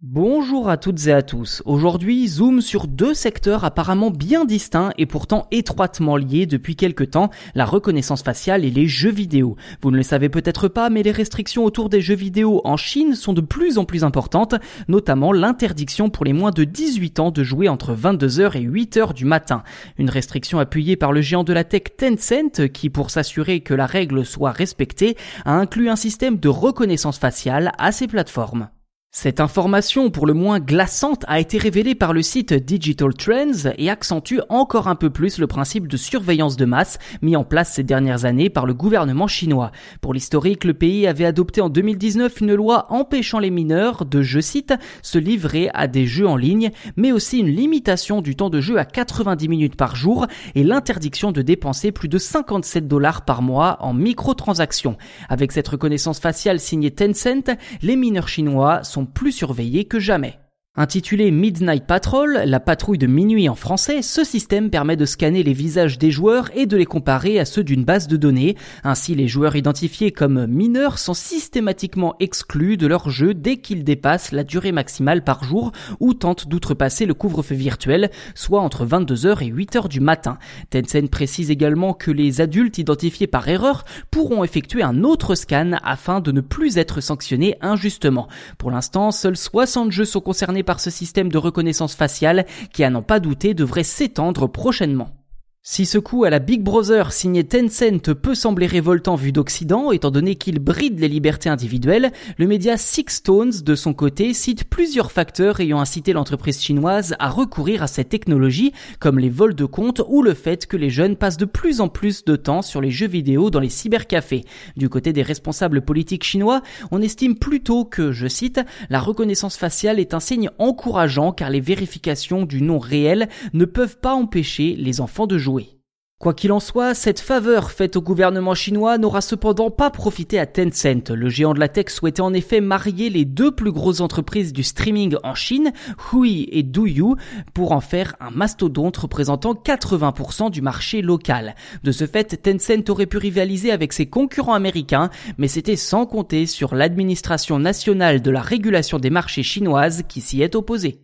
Bonjour à toutes et à tous. Aujourd'hui, zoom sur deux secteurs apparemment bien distincts et pourtant étroitement liés depuis quelque temps, la reconnaissance faciale et les jeux vidéo. Vous ne le savez peut-être pas, mais les restrictions autour des jeux vidéo en Chine sont de plus en plus importantes, notamment l'interdiction pour les moins de 18 ans de jouer entre 22h et 8h du matin. Une restriction appuyée par le géant de la tech Tencent qui, pour s'assurer que la règle soit respectée, a inclus un système de reconnaissance faciale à ses plateformes. Cette information, pour le moins glaçante, a été révélée par le site Digital Trends et accentue encore un peu plus le principe de surveillance de masse mis en place ces dernières années par le gouvernement chinois. Pour l'historique, le pays avait adopté en 2019 une loi empêchant les mineurs de, je cite, se livrer à des jeux en ligne, mais aussi une limitation du temps de jeu à 90 minutes par jour et l'interdiction de dépenser plus de 57 dollars par mois en microtransactions. Avec cette reconnaissance faciale signée Tencent, les mineurs chinois sont plus surveillés que jamais. Intitulé Midnight Patrol, la patrouille de minuit en français, ce système permet de scanner les visages des joueurs et de les comparer à ceux d'une base de données. Ainsi, les joueurs identifiés comme mineurs sont systématiquement exclus de leur jeu dès qu'ils dépassent la durée maximale par jour ou tentent d'outrepasser le couvre-feu virtuel, soit entre 22h et 8h du matin. Tencent précise également que les adultes identifiés par erreur pourront effectuer un autre scan afin de ne plus être sanctionnés injustement. Pour l'instant, seuls 60 jeux sont concernés par ce système de reconnaissance faciale qui, à n'en pas douter, devrait s'étendre prochainement. Si ce coup à la Big Brother signé Tencent peut sembler révoltant vu d'Occident, étant donné qu'il bride les libertés individuelles, le média Six Stones, de son côté, cite plusieurs facteurs ayant incité l'entreprise chinoise à recourir à cette technologie, comme les vols de comptes ou le fait que les jeunes passent de plus en plus de temps sur les jeux vidéo dans les cybercafés. Du côté des responsables politiques chinois, on estime plutôt que, je cite, la reconnaissance faciale est un signe encourageant car les vérifications du nom réel ne peuvent pas empêcher les enfants de jouer. Quoi qu'il en soit, cette faveur faite au gouvernement chinois n'aura cependant pas profité à Tencent. Le géant de la tech souhaitait en effet marier les deux plus grosses entreprises du streaming en Chine, Hui et Douyu, pour en faire un mastodonte représentant 80% du marché local. De ce fait, Tencent aurait pu rivaliser avec ses concurrents américains, mais c'était sans compter sur l'administration nationale de la régulation des marchés chinoise qui s'y est opposée.